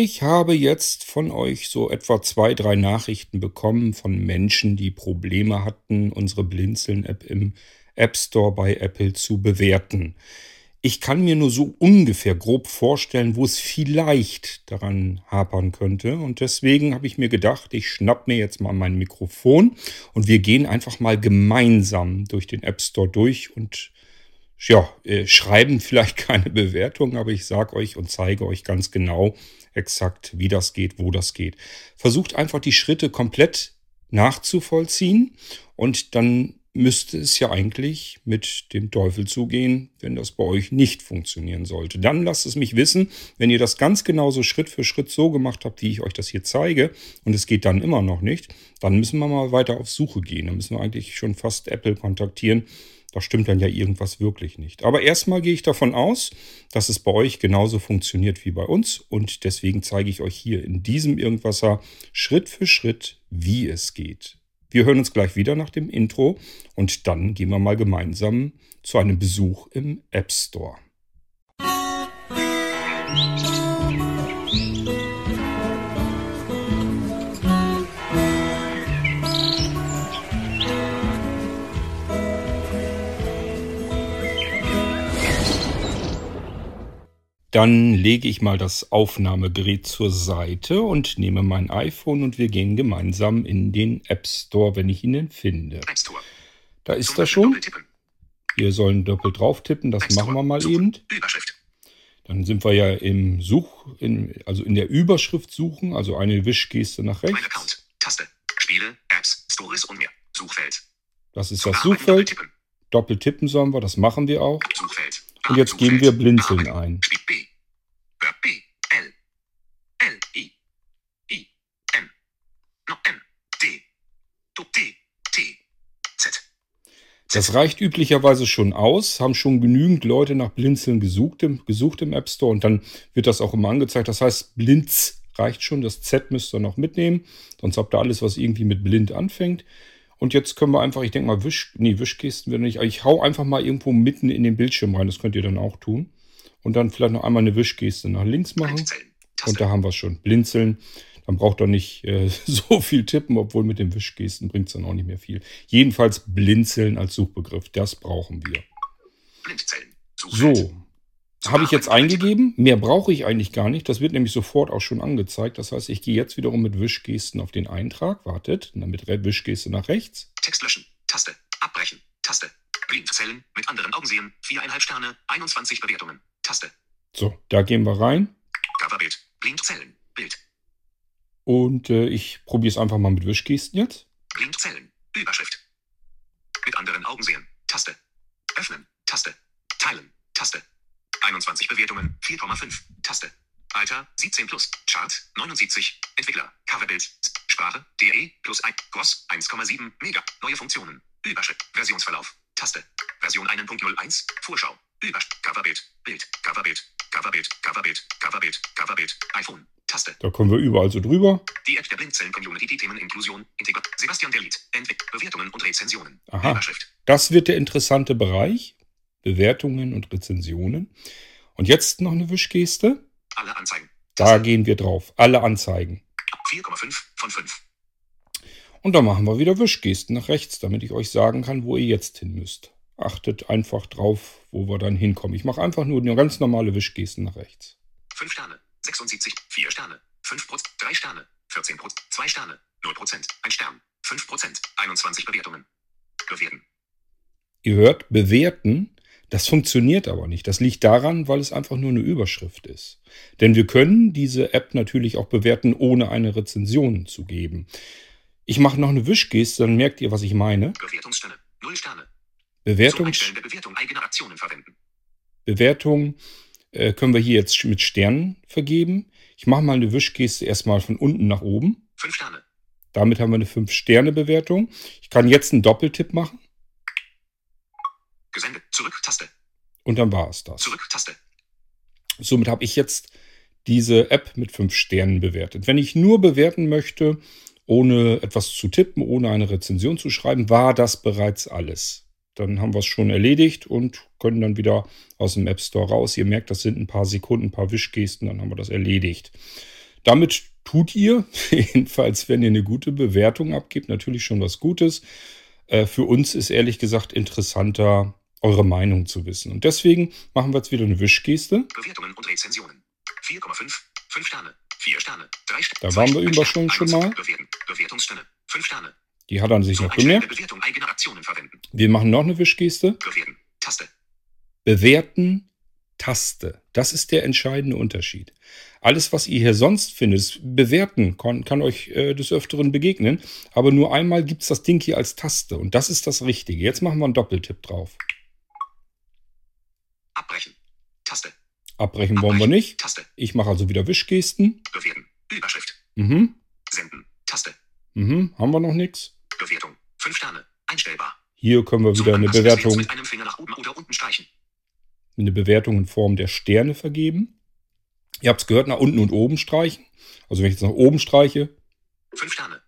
Ich habe jetzt von euch so etwa zwei, drei Nachrichten bekommen von Menschen, die Probleme hatten, unsere Blinzeln-App im App Store bei Apple zu bewerten. Ich kann mir nur so ungefähr grob vorstellen, wo es vielleicht daran hapern könnte. Und deswegen habe ich mir gedacht, ich schnapp mir jetzt mal mein Mikrofon und wir gehen einfach mal gemeinsam durch den App Store durch und ja, äh, schreiben vielleicht keine Bewertung, aber ich sage euch und zeige euch ganz genau exakt, wie das geht, wo das geht. Versucht einfach die Schritte komplett nachzuvollziehen und dann müsste es ja eigentlich mit dem Teufel zugehen, wenn das bei euch nicht funktionieren sollte. Dann lasst es mich wissen, wenn ihr das ganz genauso Schritt für Schritt so gemacht habt, wie ich euch das hier zeige, und es geht dann immer noch nicht, dann müssen wir mal weiter auf Suche gehen. Dann müssen wir eigentlich schon fast Apple kontaktieren da stimmt dann ja irgendwas wirklich nicht. Aber erstmal gehe ich davon aus, dass es bei euch genauso funktioniert wie bei uns und deswegen zeige ich euch hier in diesem Irgendwasser Schritt für Schritt, wie es geht. Wir hören uns gleich wieder nach dem Intro und dann gehen wir mal gemeinsam zu einem Besuch im App Store. Musik Dann lege ich mal das Aufnahmegerät zur Seite und nehme mein iPhone und wir gehen gemeinsam in den App Store, wenn ich ihn finde. Da ist er schon. Wir sollen doppelt drauf tippen, das machen wir mal eben. Dann sind wir ja im Such, in, also in der Überschrift suchen, also eine Wischgeste nach rechts. Account, Taste, Spiele, Apps, Stories und mehr. Suchfeld. Das ist das Suchfeld. Doppelt tippen sollen wir, das machen wir auch. Suchfeld. Und jetzt geben wir Blinzeln ein. Das reicht üblicherweise schon aus, haben schon genügend Leute nach Blinzeln gesucht im, gesucht im App Store und dann wird das auch immer angezeigt. Das heißt, Blinz reicht schon, das Z müsst ihr noch mitnehmen, sonst habt ihr alles, was irgendwie mit blind anfängt. Und jetzt können wir einfach, ich denke mal, Wisch, nee, Wischkästen wir nicht. Ich hau einfach mal irgendwo mitten in den Bildschirm rein. Das könnt ihr dann auch tun. Und dann vielleicht noch einmal eine Wischgeste nach links machen. Und da haben wir es schon. Blinzeln. Dann braucht ihr nicht äh, so viel tippen, obwohl mit den Wischgesten bringt es dann auch nicht mehr viel. Jedenfalls Blinzeln als Suchbegriff. Das brauchen wir. So, habe ich jetzt eingegeben. Mehr brauche ich eigentlich gar nicht. Das wird nämlich sofort auch schon angezeigt. Das heißt, ich gehe jetzt wiederum mit Wischgesten auf den Eintrag. Wartet. Und dann mit Wischgeste nach rechts. Text löschen. Taste. Abbrechen. Taste. Blindzellen. Mit anderen Augen sehen. Viereinhalb Sterne. 21 Bewertungen. Taste. So, da gehen wir rein. Coverbild. Blindzellen. Bild. Und äh, ich probiere es einfach mal mit Wischgesten jetzt. Blindzellen. Überschrift. Mit anderen Augen sehen. Taste. Öffnen. Taste. Teilen. Taste. 21 Bewertungen, 4,5. Taste. Alter, 17 plus. Chart, 79. Entwickler, Coverbild. Sprache, DE, plus 1. Gross, 1,7. Mega. Neue Funktionen. Überschrift. Versionsverlauf. Taste. Version 1.01. Vorschau. Überschrift. Coverbild. Bild. Coverbild. Coverbild. Coverbild. Coverbild. Coverbild. iPhone. Taste. Da kommen wir überall so drüber. Die App der Blindzellen-Community, die Themen Inklusion, Integration, Sebastian Delit, Entwick Bewertungen und Rezensionen. Aha. Das wird der interessante Bereich. Bewertungen und Rezensionen. Und jetzt noch eine Wischgeste. Alle Anzeigen. Da gehen wir drauf. Alle Anzeigen. 4,5 von 5. Und dann machen wir wieder Wischgesten nach rechts, damit ich euch sagen kann, wo ihr jetzt hin müsst. Achtet einfach drauf, wo wir dann hinkommen. Ich mache einfach nur eine ganz normale Wischgesten nach rechts. 5 Sterne, 76, 4 Sterne, 5 Prozent, 3 Sterne, 14 Prozent, 2 Sterne, 0 Prozent, 1 Stern, 5 Prozent, 21 Bewertungen. Bewerten. Ihr hört, bewerten das funktioniert aber nicht. Das liegt daran, weil es einfach nur eine Überschrift ist. Denn wir können diese App natürlich auch bewerten, ohne eine Rezension zu geben. Ich mache noch eine Wischgeste, dann merkt ihr, was ich meine. Bewertungsstelle. Null Sterne. Bewertung. Bewertung äh, können wir hier jetzt mit Sternen vergeben. Ich mache mal eine Wischgeste erstmal von unten nach oben. Fünf Sterne. Damit haben wir eine 5-Sterne-Bewertung. Ich kann jetzt einen Doppeltipp machen. Gesendet. Zurück. Taste. Und dann war es das. Zurück. Taste. Somit habe ich jetzt diese App mit fünf Sternen bewertet. Wenn ich nur bewerten möchte, ohne etwas zu tippen, ohne eine Rezension zu schreiben, war das bereits alles. Dann haben wir es schon erledigt und können dann wieder aus dem App Store raus. Ihr merkt, das sind ein paar Sekunden, ein paar Wischgesten, dann haben wir das erledigt. Damit tut ihr, jedenfalls wenn ihr eine gute Bewertung abgibt, natürlich schon was Gutes. Äh, für uns ist ehrlich gesagt interessanter, eure Meinung zu wissen. Und deswegen machen wir jetzt wieder eine Wischgeste. Bewertungen und Rezensionen. 4,5, 5 Sterne, 4 Sterne, 3 Sterne. Da waren wir über schon, schon mal. Bewerten, Bewertungssterne, 5 Sterne. Die hat er sich noch verwenden. Wir machen noch eine Wischgeste. Bewerten, Taste. Bewerten, Taste. Das ist der entscheidende Unterschied. Alles, was ihr hier sonst findet, bewerten kann, kann euch äh, des Öfteren begegnen. Aber nur einmal gibt es das Ding hier als Taste. Und das ist das Richtige. Jetzt machen wir einen Doppeltipp drauf. Abbrechen. Taste. Abbrechen wollen wir nicht. Taste. Ich mache also wieder Wischgesten. Bewerten. Überschrift. Mhm. Senden. Taste. Mhm. Haben wir noch nichts? Bewertung. 5 Sterne. Einstellbar. Hier können wir wieder eine Bewertung, Mit einem Finger nach oben oder unten streichen. eine Bewertung in Form der Sterne vergeben. Ihr habt es gehört, nach unten und oben streichen. Also wenn ich jetzt nach oben streiche, 5 Sterne.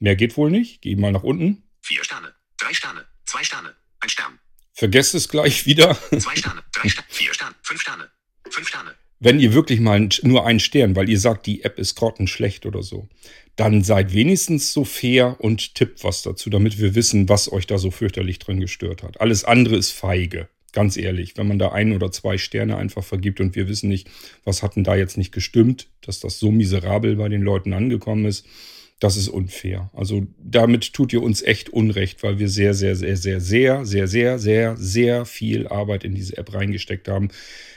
mehr geht wohl nicht. Gehe mal nach unten. 4 Sterne. 3 Sterne. 2 Sterne. 1 Stern. Vergesst es gleich wieder. 2 Sterne. 3 Sterne. 4 Sterne. 5 Sterne. 5 Sterne. Wenn ihr wirklich mal nur einen Stern, weil ihr sagt, die App ist grottenschlecht oder so, dann seid wenigstens so fair und tippt was dazu, damit wir wissen, was euch da so fürchterlich drin gestört hat. Alles andere ist feige. Ganz ehrlich, wenn man da ein oder zwei Sterne einfach vergibt und wir wissen nicht, was hat denn da jetzt nicht gestimmt, dass das so miserabel bei den Leuten angekommen ist, das ist unfair. Also damit tut ihr uns echt Unrecht, weil wir sehr, sehr, sehr, sehr, sehr, sehr, sehr, sehr, sehr viel Arbeit in diese App reingesteckt haben.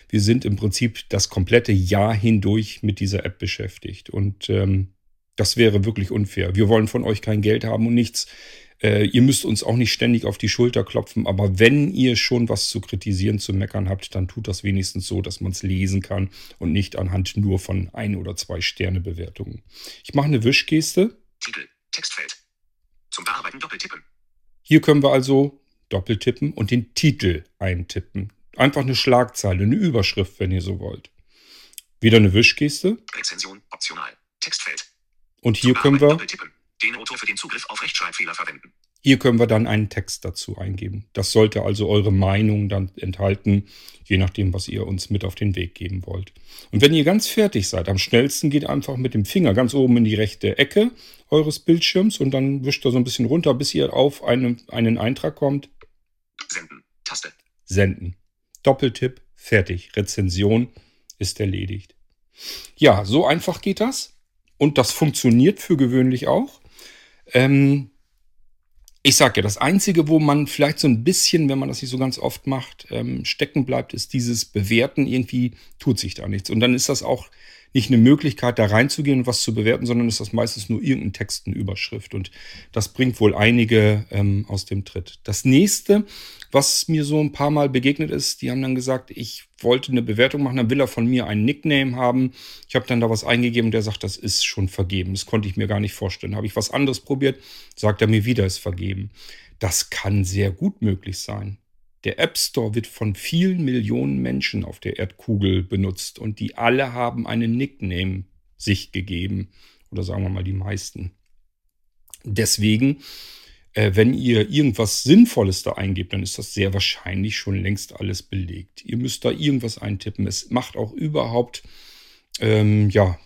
Wir sind im Prinzip das komplette Jahr hindurch mit dieser App beschäftigt und ähm, das wäre wirklich unfair. Wir wollen von euch kein Geld haben und nichts. Äh, ihr müsst uns auch nicht ständig auf die Schulter klopfen, aber wenn ihr schon was zu kritisieren, zu meckern habt, dann tut das wenigstens so, dass man es lesen kann und nicht anhand nur von ein oder zwei Sterne Bewertungen. Ich mache eine Wischgeste. Titel. Textfeld. Zum Bearbeiten doppeltippen. Hier können wir also doppeltippen und den Titel eintippen. Einfach eine Schlagzeile, eine Überschrift, wenn ihr so wollt. Wieder eine Wischgeste. Rezension. Optional. Textfeld. Und hier können wir. Den Autor für den Zugriff auf Rechtschreibfehler verwenden. Hier können wir dann einen Text dazu eingeben. Das sollte also eure Meinung dann enthalten, je nachdem, was ihr uns mit auf den Weg geben wollt. Und wenn ihr ganz fertig seid, am schnellsten geht einfach mit dem Finger ganz oben in die rechte Ecke eures Bildschirms und dann wischt er so ein bisschen runter, bis ihr auf einen, einen Eintrag kommt. Senden. Taste. Senden. Doppeltipp, fertig. Rezension ist erledigt. Ja, so einfach geht das. Und das funktioniert für gewöhnlich auch. Ähm, ich sage ja, das Einzige, wo man vielleicht so ein bisschen, wenn man das nicht so ganz oft macht, ähm, stecken bleibt, ist dieses Bewerten. Irgendwie tut sich da nichts. Und dann ist das auch nicht eine Möglichkeit, da reinzugehen und was zu bewerten, sondern ist das meistens nur irgendein Text, eine Überschrift. Und das bringt wohl einige ähm, aus dem Tritt. Das nächste, was mir so ein paar Mal begegnet ist, die haben dann gesagt, ich wollte eine Bewertung machen, dann will er von mir einen Nickname haben. Ich habe dann da was eingegeben, der sagt, das ist schon vergeben. Das konnte ich mir gar nicht vorstellen. Habe ich was anderes probiert, sagt er mir wieder, ist vergeben. Das kann sehr gut möglich sein. Der App Store wird von vielen Millionen Menschen auf der Erdkugel benutzt und die alle haben einen Nickname sich gegeben. Oder sagen wir mal die meisten. Deswegen, äh, wenn ihr irgendwas Sinnvolles da eingebt, dann ist das sehr wahrscheinlich schon längst alles belegt. Ihr müsst da irgendwas eintippen. Es macht auch überhaupt ähm, ja,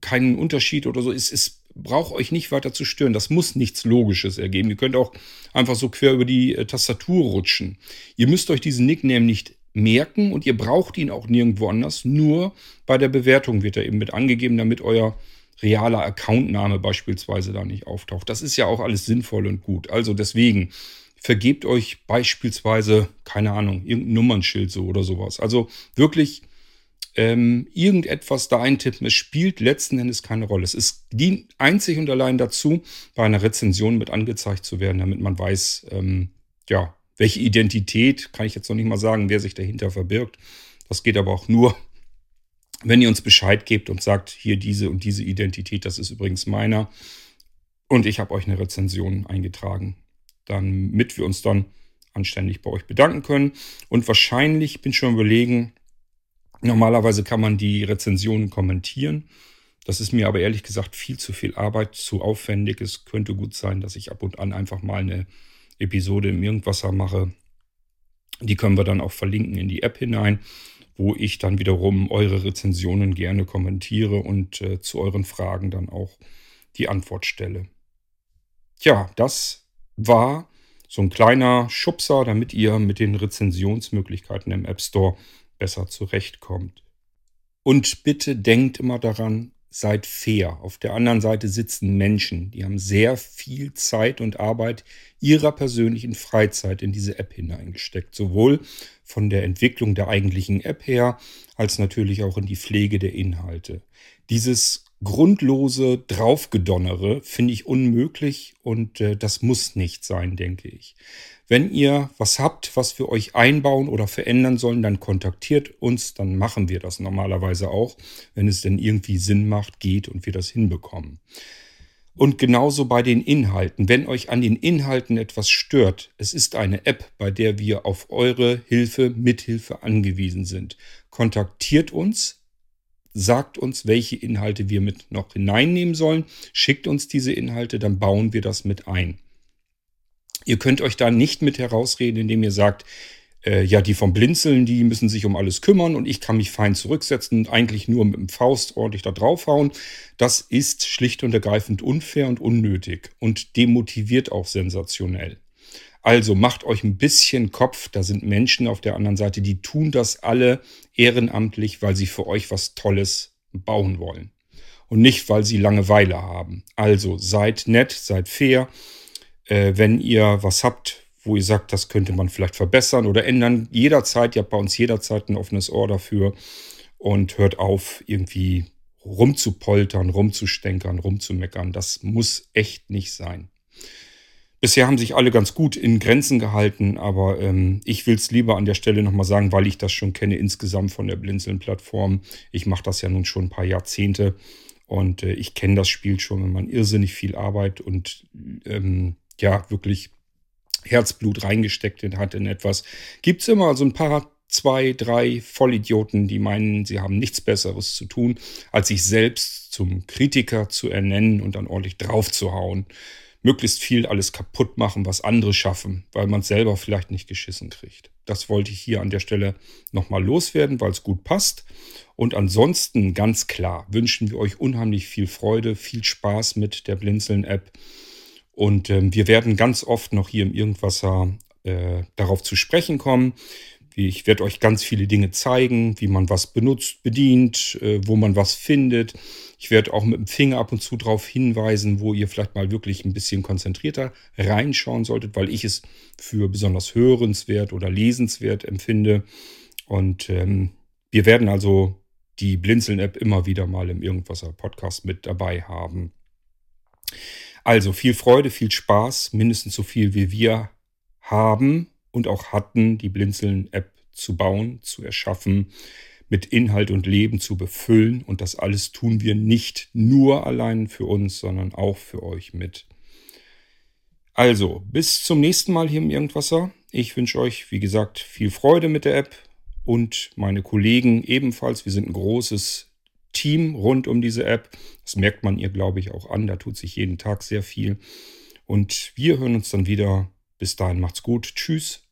keinen Unterschied oder so. Es, es braucht euch nicht weiter zu stören. Das muss nichts Logisches ergeben. Ihr könnt auch einfach so quer über die äh, Tastatur rutschen. Ihr müsst euch diesen Nickname nicht merken und ihr braucht ihn auch nirgendwo anders. Nur bei der Bewertung wird er eben mit angegeben, damit euer realer Accountname beispielsweise da nicht auftaucht. Das ist ja auch alles sinnvoll und gut. Also deswegen vergebt euch beispielsweise, keine Ahnung, irgendein Nummernschild so oder sowas. Also wirklich ähm, irgendetwas da eintippen. Es spielt letzten Endes keine Rolle. Es dient einzig und allein dazu, bei einer Rezension mit angezeigt zu werden, damit man weiß, ähm, ja, welche Identität, kann ich jetzt noch nicht mal sagen, wer sich dahinter verbirgt. Das geht aber auch nur, wenn ihr uns Bescheid gebt und sagt, hier diese und diese Identität, das ist übrigens meiner. Und ich habe euch eine Rezension eingetragen, damit wir uns dann anständig bei euch bedanken können. Und wahrscheinlich bin ich schon überlegen, Normalerweise kann man die Rezensionen kommentieren. Das ist mir aber ehrlich gesagt viel zu viel Arbeit, zu aufwendig. Es könnte gut sein, dass ich ab und an einfach mal eine Episode im Irgendwasser mache. Die können wir dann auch verlinken in die App hinein. wo ich dann wiederum eure Rezensionen gerne kommentiere und äh, zu euren Fragen dann auch die Antwort stelle. Tja, das war so ein kleiner Schubser, damit ihr mit den Rezensionsmöglichkeiten im App Store besser zurechtkommt. Und bitte denkt immer daran, seid fair. Auf der anderen Seite sitzen Menschen, die haben sehr viel Zeit und Arbeit ihrer persönlichen Freizeit in diese App hineingesteckt. Sowohl von der Entwicklung der eigentlichen App her, als natürlich auch in die Pflege der Inhalte. Dieses grundlose Draufgedonnere finde ich unmöglich und äh, das muss nicht sein, denke ich. Wenn ihr was habt, was wir euch einbauen oder verändern sollen, dann kontaktiert uns, dann machen wir das normalerweise auch, wenn es denn irgendwie Sinn macht, geht und wir das hinbekommen. Und genauso bei den Inhalten. Wenn euch an den Inhalten etwas stört, es ist eine App, bei der wir auf eure Hilfe, Mithilfe angewiesen sind. Kontaktiert uns, sagt uns, welche Inhalte wir mit noch hineinnehmen sollen, schickt uns diese Inhalte, dann bauen wir das mit ein. Ihr könnt euch da nicht mit herausreden, indem ihr sagt, äh, ja, die vom Blinzeln, die müssen sich um alles kümmern und ich kann mich fein zurücksetzen und eigentlich nur mit dem Faust ordentlich da draufhauen. Das ist schlicht und ergreifend unfair und unnötig und demotiviert auch sensationell. Also macht euch ein bisschen Kopf, da sind Menschen auf der anderen Seite, die tun das alle ehrenamtlich, weil sie für euch was Tolles bauen wollen. Und nicht, weil sie Langeweile haben. Also seid nett, seid fair äh, wenn ihr was habt, wo ihr sagt, das könnte man vielleicht verbessern oder ändern, jederzeit, ihr habt bei uns jederzeit ein offenes Ohr dafür und hört auf, irgendwie rumzupoltern, rumzustänkern, rumzumeckern. Das muss echt nicht sein. Bisher haben sich alle ganz gut in Grenzen gehalten, aber ähm, ich will es lieber an der Stelle nochmal sagen, weil ich das schon kenne insgesamt von der Blinzeln-Plattform. Ich mache das ja nun schon ein paar Jahrzehnte und äh, ich kenne das Spiel schon, wenn man irrsinnig viel Arbeit und ähm, ja wirklich Herzblut reingesteckt hat in etwas, gibt es immer so ein paar, zwei, drei Vollidioten, die meinen, sie haben nichts Besseres zu tun, als sich selbst zum Kritiker zu ernennen und dann ordentlich draufzuhauen. Möglichst viel alles kaputt machen, was andere schaffen, weil man es selber vielleicht nicht geschissen kriegt. Das wollte ich hier an der Stelle nochmal loswerden, weil es gut passt. Und ansonsten ganz klar wünschen wir euch unheimlich viel Freude, viel Spaß mit der Blinzeln-App. Und ähm, wir werden ganz oft noch hier im Irgendwasser äh, darauf zu sprechen kommen. Ich werde euch ganz viele Dinge zeigen, wie man was benutzt, bedient, äh, wo man was findet. Ich werde auch mit dem Finger ab und zu darauf hinweisen, wo ihr vielleicht mal wirklich ein bisschen konzentrierter reinschauen solltet, weil ich es für besonders hörenswert oder lesenswert empfinde. Und ähm, wir werden also die Blinzeln-App immer wieder mal im Irgendwasser-Podcast mit dabei haben. Also viel Freude, viel Spaß, mindestens so viel wie wir haben und auch hatten, die Blinzeln-App zu bauen, zu erschaffen, mit Inhalt und Leben zu befüllen. Und das alles tun wir nicht nur allein für uns, sondern auch für euch mit. Also, bis zum nächsten Mal hier im Irgendwasser. Ich wünsche euch, wie gesagt, viel Freude mit der App und meine Kollegen ebenfalls. Wir sind ein großes Team rund um diese App. Das merkt man ihr, glaube ich, auch an. Da tut sich jeden Tag sehr viel. Und wir hören uns dann wieder. Bis dahin macht's gut. Tschüss,